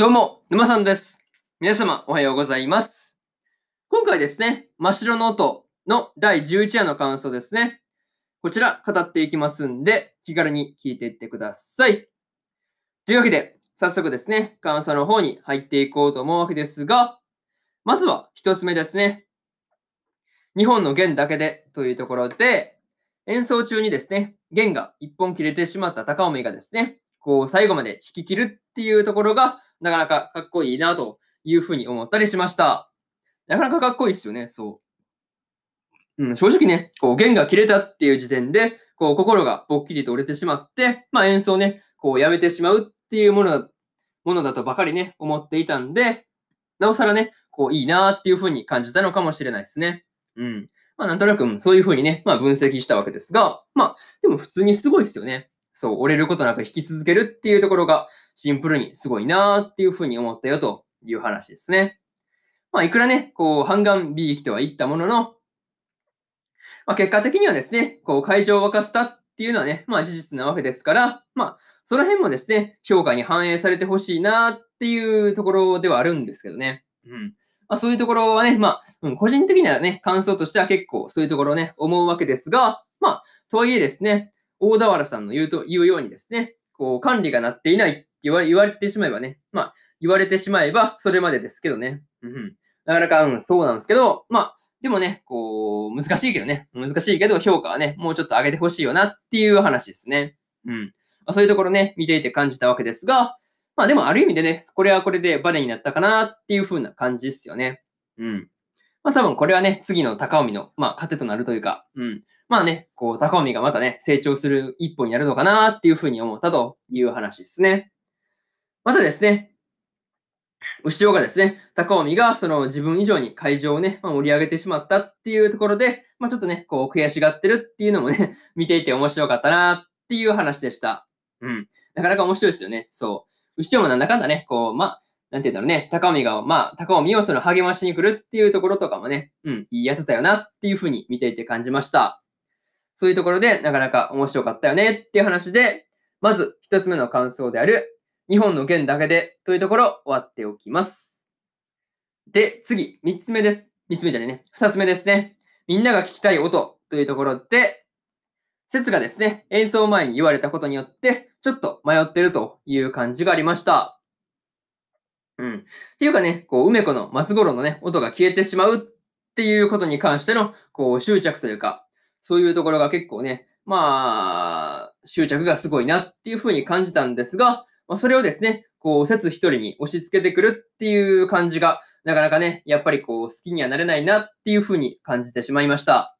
どうも、沼さんです。皆様、おはようございます。今回ですね、真っ白の音の第11話の感想ですね。こちら、語っていきますんで、気軽に聞いていってください。というわけで、早速ですね、感想の方に入っていこうと思うわけですが、まずは一つ目ですね。日本の弦だけでというところで、演奏中にですね、弦が一本切れてしまった高尾がですね、こう最後まで弾き切るっていうところが、なかなかかっこいいなというふうに思ったりしました。なかなかかっこいいですよね、そう。うん、正直ね、こう弦が切れたっていう時点で、こう心がぽっきりと折れてしまって、まあ演奏ね、こうやめてしまうっていうものだものだとばかりね、思っていたんで、なおさらね、こういいなっていうふうに感じたのかもしれないですね。うん。まあなんとなくそういうふうにね、まあ分析したわけですが、まあでも普通にすごいですよね。そう、折れることなく弾き続けるっていうところがシンプルにすごいなーっていうふうに思ったよという話ですね。まあいくらね、こう、半眼美意とは言ったものの、まあ結果的にはですね、こう、会場を沸かしたっていうのはね、まあ事実なわけですから、まあその辺もですね、評価に反映されてほしいなっていうところではあるんですけどね。うん。まあそういうところはね、まあ、うん、個人的にはね、感想としては結構そういうところをね、思うわけですが、まあ、とはいえですね、大田原さんの言うと、言うようにですね、こう、管理がなっていないって言わ言われてしまえばね、まあ、言われてしまえばそれまでですけどね。うん。なかなか、うん、そうなんですけど、まあ、でもね、こう、難しいけどね、難しいけど評価はね、もうちょっと上げてほしいよなっていう話ですね。うん。まあ、そういうところね、見ていて感じたわけですが、まあでもある意味でね、これはこれでバネになったかなっていう風な感じですよね。うん。まあ多分これはね、次の高尾の、まあ糧となるというか、うん。まあね、こう、高尾がまたね、成長する一歩になるのかなっていう風に思ったという話ですね。またですね、後ろがですね、高尾がその自分以上に会場をね、まあ、盛り上げてしまったっていうところで、まあちょっとね、こう悔しがってるっていうのもね、見ていて面白かったなっていう話でした。うん。なかなか面白いですよね。そう。後ろもなんだかんだね、こう、まあ、なんて言うんだろうね、高尾が、まあ、高尾をその励ましに来るっていうところとかもね、うん、いいやつだよなっていうふうに見ていて感じました。そういうところでなかなか面白かったよねっていう話で、まず一つ目の感想である、日本の弦だけでというところ終わっておきます。で、次、三つ目です。三つ目じゃねえね。二つ目ですね。みんなが聞きたい音というところで、説がですね、演奏前に言われたことによって、ちょっと迷ってるという感じがありました。うん。っていうかね、こう、梅子の松五郎のね、音が消えてしまうっていうことに関しての、こう、執着というか、そういうところが結構ね、まあ、執着がすごいなっていうふうに感じたんですが、まあ、それをですね、こう、説一人に押し付けてくるっていう感じが、なかなかね、やっぱりこう、好きにはなれないなっていうふうに感じてしまいました。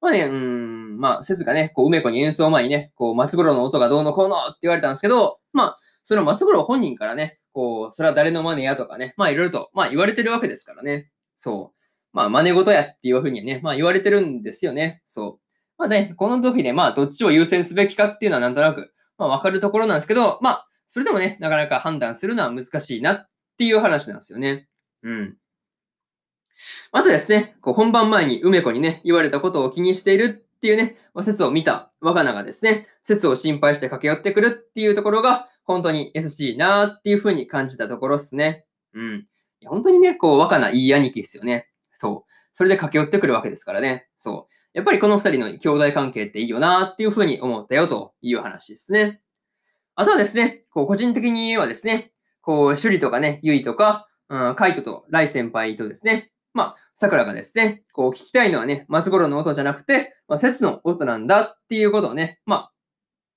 まあね、うん、まあ、説がね、こう、梅子に演奏前にね、こう、松五郎の音がどうのこうのって言われたんですけど、まあ、その松五郎本人からね、こう、それは誰の真似やとかね、まあ、いろいろと、まあ、言われてるわけですからね。そう。まあ、真似事やっていうふうにね、まあ、言われてるんですよね。そう。まあね、この時ね、まあ、どっちを優先すべきかっていうのはなんとなく、まあ、わかるところなんですけど、まあ、それでもね、なかなか判断するのは難しいなっていう話なんですよね。うん。あとですね、こう本番前に梅子にね、言われたことを気にしているっていうね、まあ、説を見た若菜がですね、説を心配して駆け寄ってくるっていうところが、本当に優しいなっていうふうに感じたところですね。うん。本当にね、こう、若菜いい兄貴ですよね。そう。それで駆け寄ってくるわけですからね。そう。やっぱりこの二人の兄弟関係っていいよなっていうふうに思ったよという話ですね。あとはですね、こう、個人的にはですね、こう、趣里とかね、ゆいとか、うん、カイトとライ先輩とですね、まあ、桜がですね、こう聞きたいのはね、松五郎の音じゃなくて、まあ、節の音なんだっていうことをね、ま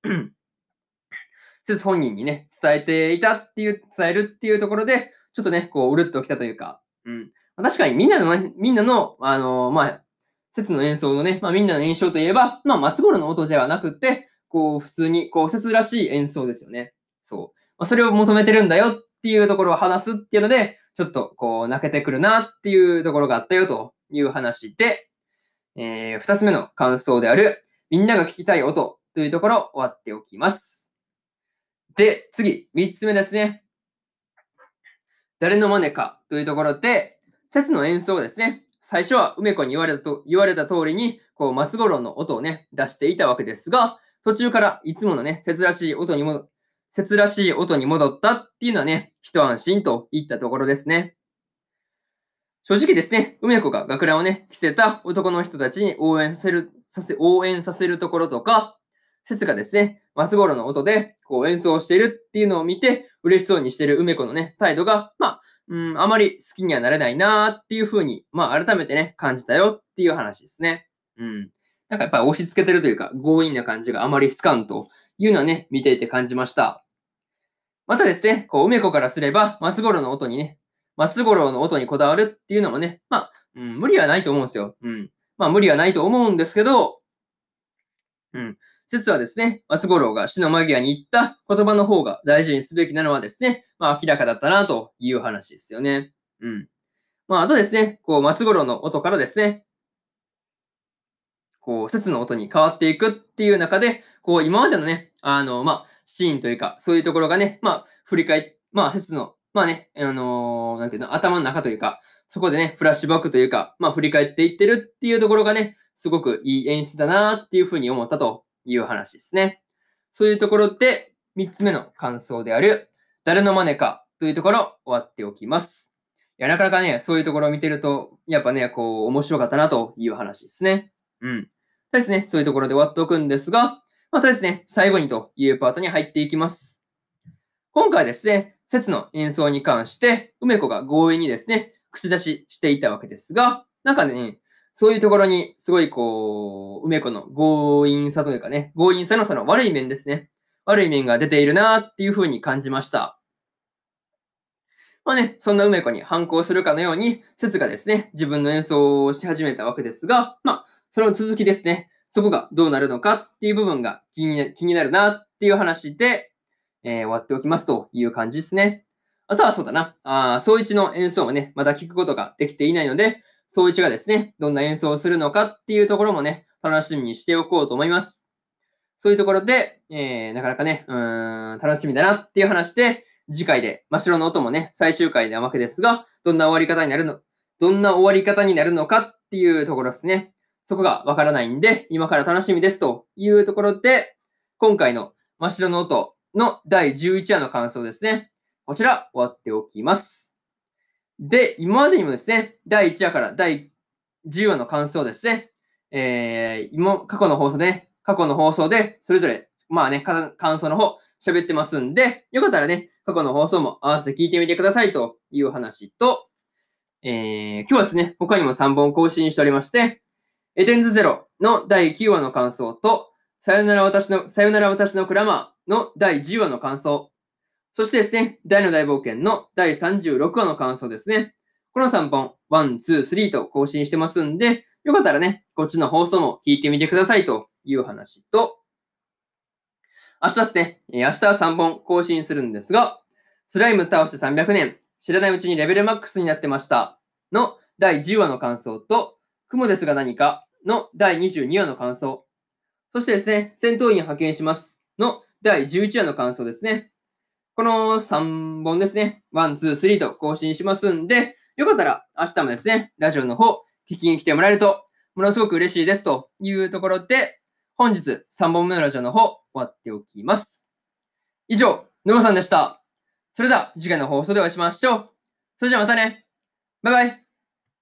あ、節本人にね、伝えていたっていう、伝えるっていうところで、ちょっとね、こう、うるっときたというか、うん。確かにみんなのね、みんなの、あのまあ、節の演奏のね、まあ、みんなの印象といえば、まあ、松五郎の音ではなくて、こう、普通に、こう、節らしい演奏ですよね。そう。まあ、それを求めてるんだよっていうところを話すっていうので、ちょっとこう泣けてくるなっていうところがあったよという話で、えー、二つ目の感想である、みんなが聞きたい音というところ終わっておきます。で、次、三つ目ですね。誰の真似かというところで、節の演奏ですね、最初は梅子に言われたと言われた通りに、こう松五郎の音をね、出していたわけですが、途中からいつものね、節らしい音にも、節らしい音に戻ったっていうのはね、一安心といったところですね。正直ですね、梅子が学ランをね、着せた男の人たちに応援させる、させ、応援させるところとか、節がですね、松五郎の音でこう演奏しているっていうのを見て、嬉しそうにしている梅子のね、態度が、まあ、うん、あまり好きにはなれないなーっていうふうに、まあ、改めてね、感じたよっていう話ですね。うん。なんかやっぱり押し付けてるというか、強引な感じがあまり好かんというのはね、見ていて感じました。またですね、こう、梅子からすれば、松五郎の音にね、松五郎の音にこだわるっていうのもね、まあ、うん、無理はないと思うんですよ。うん。まあ、無理はないと思うんですけど、うん。説はですね、松五郎が死の間際に言った言葉の方が大事にすべきなのはですね、まあ明らかだったなという話ですよね。うん。まああとですね、こう松五郎の音からですね、こう説の音に変わっていくっていう中で、こう今までのね、あの、まあシーンというか、そういうところがね、まあ振り返っ、まあ説のまあね、あのー、なんていうの、頭の中というか、そこでね、フラッシュバックというか、まあ振り返っていってるっていうところがね、すごくいい演出だなっていうふうに思ったという話ですね。そういうところで、三つ目の感想である、誰の真似かというところ、終わっておきます。いや、なかなかね、そういうところを見てると、やっぱね、こう、面白かったなという話ですね。うん。そうですね、そういうところで終わっておくんですが、またですね、最後にというパートに入っていきます。今回ですね、説の演奏に関して、梅子が強引にですね、口出ししていたわけですが、なんかね、そういうところに、すごいこう、梅子の強引さというかね、強引さのその悪い面ですね。悪い面が出ているなっていうふうに感じました。まあね、そんな梅子に反抗するかのように、説がですね、自分の演奏をし始めたわけですが、まあ、その続きですね、そこがどうなるのかっていう部分が気に気になるなっていう話で、えー、終わっておきますという感じですね。あとはそうだな。あ総一の演奏もね、まだ聞くことができていないので、総一がですね、どんな演奏をするのかっていうところもね、楽しみにしておこうと思います。そういうところで、えー、なかなかね、うーん、楽しみだなっていう話で、次回で、真っ白の音もね、最終回なわけですが、どんな終わり方になるの、どんな終わり方になるのかっていうところですね。そこがわからないんで、今から楽しみですというところで、今回の真っ白の音の第11話の感想ですね。こちら、終わっておきます。で、今までにもですね、第1話から第10話の感想ですね、えー、今、過去の放送で、ね、過去の放送で、それぞれ、まあね、感想の方、喋ってますんで、よかったらね、過去の放送も合わせて聞いてみてくださいという話と、えー、今日はですね、他にも3本更新しておりまして、エテンズゼロの第9話の感想と、さよなら私の、さよなら私のクラマーの第10話の感想。そしてですね、大の大冒険の第36話の感想ですね。この3本、1、2、3と更新してますんで、よかったらね、こっちの放送も聞いてみてくださいという話と、明日ですね、明日は3本更新するんですが、スライム倒して300年、知らないうちにレベルマックスになってましたの第10話の感想と、雲ですが何かの第22話の感想、そしてですね、戦闘員派遣しますの第11話の感想ですね。この3本ですね、1、2、3と更新しますんで、よかったら明日もですね、ラジオの方、聞きに来てもらえると、ものすごく嬉しいですというところで、本日3本目のラジオの方、終わっておきます。以上、沼さんでした。それでは次回の放送でお会いしましょう。それじゃあまたね。バイバイ。